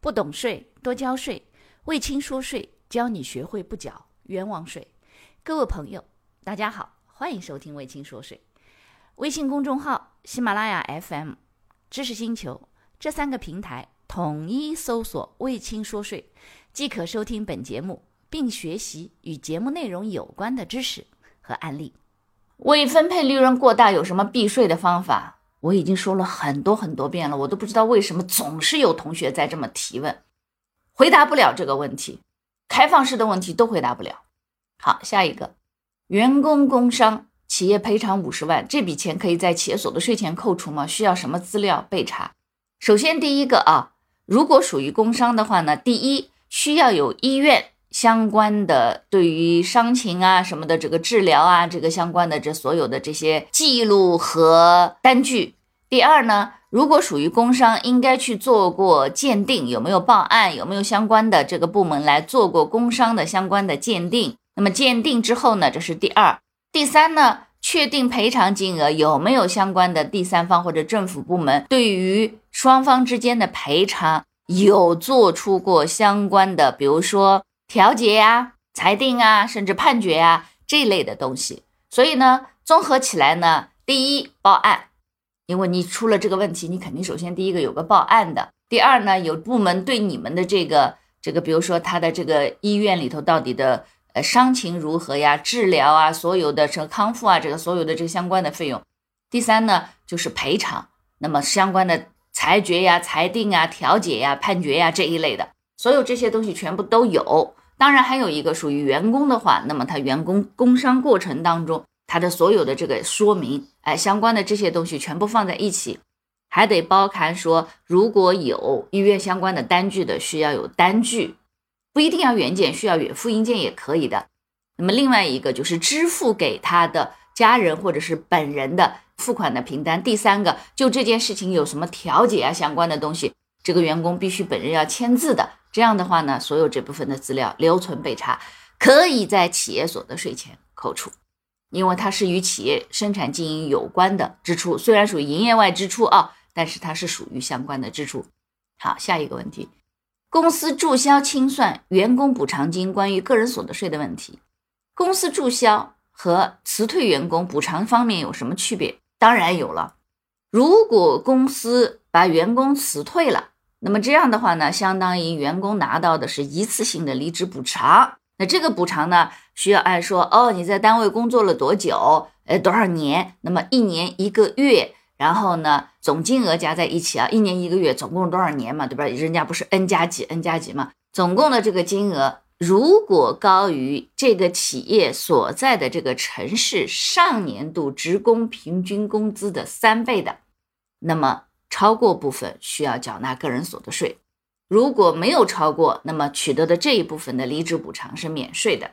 不懂税，多交税。魏青说税，教你学会不缴冤枉税。各位朋友，大家好，欢迎收听魏青说税。微信公众号、喜马拉雅 FM、知识星球这三个平台统一搜索“魏青说税”，即可收听本节目，并学习与节目内容有关的知识和案例。未分配利润过大有什么避税的方法？我已经说了很多很多遍了，我都不知道为什么总是有同学在这么提问，回答不了这个问题，开放式的问题都回答不了。好，下一个，员工工伤，企业赔偿五十万，这笔钱可以在企业所得税前扣除吗？需要什么资料备查？首先第一个啊，如果属于工伤的话呢，第一需要有医院相关的对于伤情啊什么的这个治疗啊这个相关的这所有的这些记录和单据。第二呢，如果属于工伤，应该去做过鉴定，有没有报案，有没有相关的这个部门来做过工伤的相关的鉴定？那么鉴定之后呢，这是第二。第三呢，确定赔偿金额有没有相关的第三方或者政府部门对于双方之间的赔偿有做出过相关的，比如说调解呀、裁定啊，甚至判决啊这一类的东西。所以呢，综合起来呢，第一报案。因为你出了这个问题，你肯定首先第一个有个报案的，第二呢有部门对你们的这个这个，比如说他的这个医院里头到底的呃伤情如何呀，治疗啊，所有的这个康复啊，这个所有的这个相关的费用。第三呢就是赔偿，那么相关的裁决呀、裁定啊、调解呀、判决呀这一类的，所有这些东西全部都有。当然还有一个属于员工的话，那么他员工工伤过程当中。他的所有的这个说明，哎，相关的这些东西全部放在一起，还得包含说，如果有医院相关的单据的，需要有单据，不一定要原件，需要远复印件也可以的。那么另外一个就是支付给他的家人或者是本人的付款的凭单。第三个，就这件事情有什么调解啊相关的东西，这个员工必须本人要签字的。这样的话呢，所有这部分的资料留存备查，可以在企业所得税前扣除。因为它是与企业生产经营有关的支出，虽然属于营业外支出啊，但是它是属于相关的支出。好，下一个问题，公司注销清算员工补偿金关于个人所得税的问题，公司注销和辞退员工补偿方面有什么区别？当然有了。如果公司把员工辞退了，那么这样的话呢，相当于员工拿到的是一次性的离职补偿。那这个补偿呢，需要按说哦，你在单位工作了多久？呃，多少年？那么一年一个月，然后呢，总金额加在一起啊，一年一个月，总共多少年嘛，对吧？人家不是 n 加几 n 加几嘛，总共的这个金额，如果高于这个企业所在的这个城市上年度职工平均工资的三倍的，那么超过部分需要缴纳个人所得税。如果没有超过，那么取得的这一部分的离职补偿是免税的。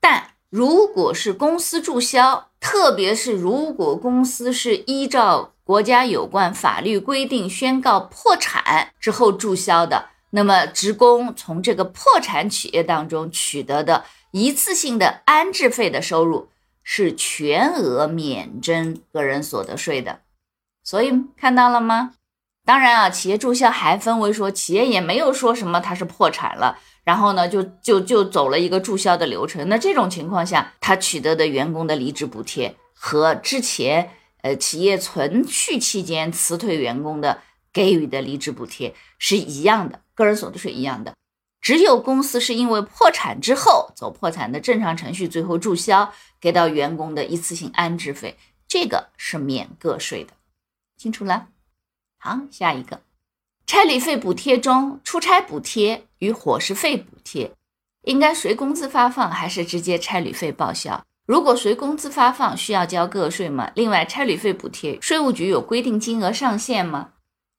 但如果是公司注销，特别是如果公司是依照国家有关法律规定宣告破产之后注销的，那么职工从这个破产企业当中取得的一次性的安置费的收入是全额免征个人所得税的。所以看到了吗？当然啊，企业注销还分为说，企业也没有说什么它是破产了，然后呢就就就走了一个注销的流程。那这种情况下，他取得的员工的离职补贴和之前呃企业存续期间辞退员工的给予的离职补贴是一样的，个人所得税一样的。只有公司是因为破产之后走破产的正常程序，最后注销给到员工的一次性安置费，这个是免个税的，清楚了？好，下一个，差旅费补贴中，出差补贴与伙食费补贴应该随工资发放还是直接差旅费报销？如果随工资发放，需要交个税吗？另外，差旅费补贴，税务局有规定金额上限吗？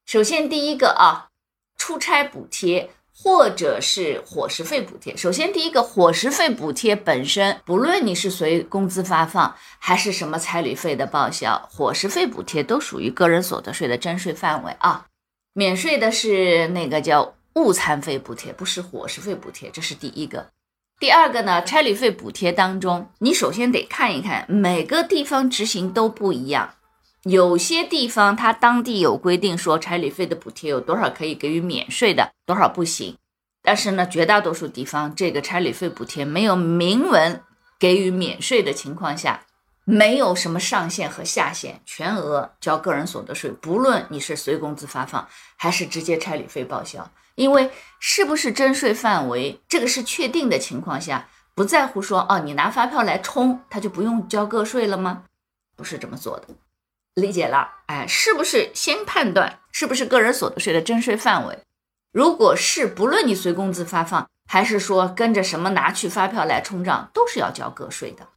首先，第一个啊，出差补贴。或者是伙食费补贴。首先，第一个伙食费补贴本身，不论你是随工资发放，还是什么差旅费的报销，伙食费补贴都属于个人所得税的征税范围啊。免税的是那个叫误餐费补贴，不是伙食费补贴，这是第一个。第二个呢，差旅费补贴当中，你首先得看一看每个地方执行都不一样。有些地方它当地有规定说差旅费的补贴有多少可以给予免税的，多少不行。但是呢，绝大多数地方这个差旅费补贴没有明文给予免税的情况下，没有什么上限和下限，全额交个人所得税，不论你是随工资发放还是直接差旅费报销，因为是不是征税范围这个是确定的情况下，不在乎说哦，你拿发票来充，他就不用交个税了吗？不是这么做的，理解了？哎，是不是先判断是不是个人所得税的征税范围？如果是不论你随工资发放，还是说跟着什么拿去发票来冲账，都是要交个税的。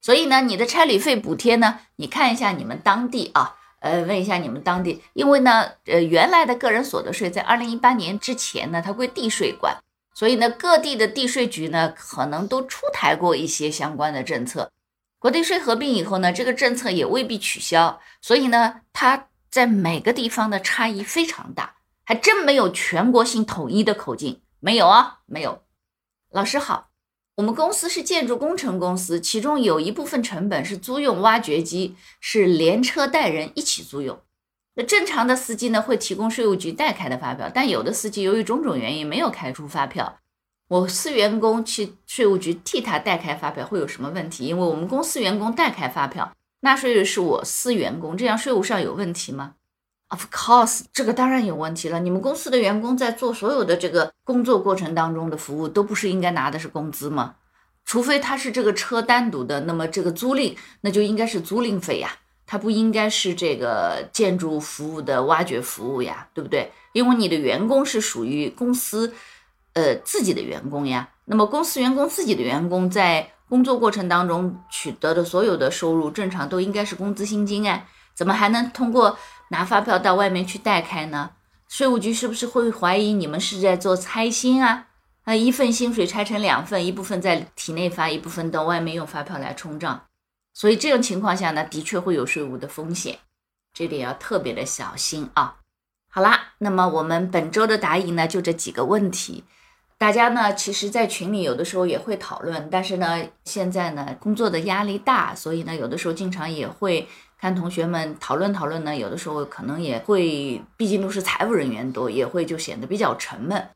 所以呢，你的差旅费补贴呢，你看一下你们当地啊，呃，问一下你们当地，因为呢，呃，原来的个人所得税在二零一八年之前呢，它归地税管，所以呢，各地的地税局呢，可能都出台过一些相关的政策。国地税合并以后呢，这个政策也未必取消，所以呢，它在每个地方的差异非常大。还真没有全国性统一的口径，没有啊，没有。老师好，我们公司是建筑工程公司，其中有一部分成本是租用挖掘机，是连车带人一起租用。那正常的司机呢，会提供税务局代开的发票，但有的司机由于种种原因没有开出发票，我司员工去税务局替他代开发票会有什么问题？因为我们公司员工代开发票，纳税人是我司员工，这样税务上有问题吗？Of course，这个当然有问题了。你们公司的员工在做所有的这个工作过程当中的服务，都不是应该拿的是工资吗？除非他是这个车单独的，那么这个租赁那就应该是租赁费呀，它不应该是这个建筑服务的挖掘服务呀，对不对？因为你的员工是属于公司，呃自己的员工呀。那么公司员工自己的员工在工作过程当中取得的所有的收入，正常都应该是工资薪金哎，怎么还能通过？拿发票到外面去代开呢？税务局是不是会怀疑你们是在做拆薪啊？啊，一份薪水拆成两份，一部分在体内发，一部分到外面用发票来冲账。所以这种情况下呢，的确会有税务的风险，这点要特别的小心啊。好啦，那么我们本周的答疑呢，就这几个问题。大家呢，其实，在群里有的时候也会讨论，但是呢，现在呢，工作的压力大，所以呢，有的时候经常也会。看同学们讨论讨论呢，有的时候可能也会，毕竟都是财务人员多，也会就显得比较沉闷。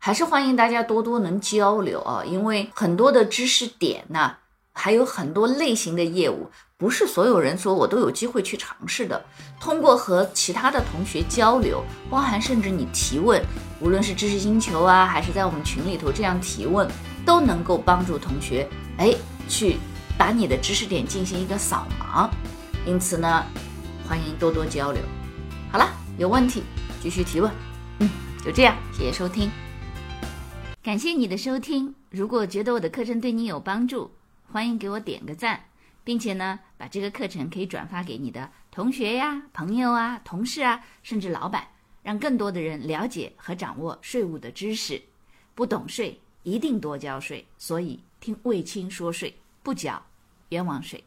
还是欢迎大家多多能交流啊，因为很多的知识点呢，还有很多类型的业务，不是所有人说我都有机会去尝试的。通过和其他的同学交流，包含甚至你提问，无论是知识星球啊，还是在我们群里头这样提问，都能够帮助同学哎去把你的知识点进行一个扫盲。因此呢，欢迎多多交流。好了，有问题继续提问。嗯，就这样，谢谢收听，感谢你的收听。如果觉得我的课程对你有帮助，欢迎给我点个赞，并且呢，把这个课程可以转发给你的同学呀、朋友啊、同事啊，甚至老板，让更多的人了解和掌握税务的知识。不懂税一定多交税，所以听卫青说税，不缴冤枉税。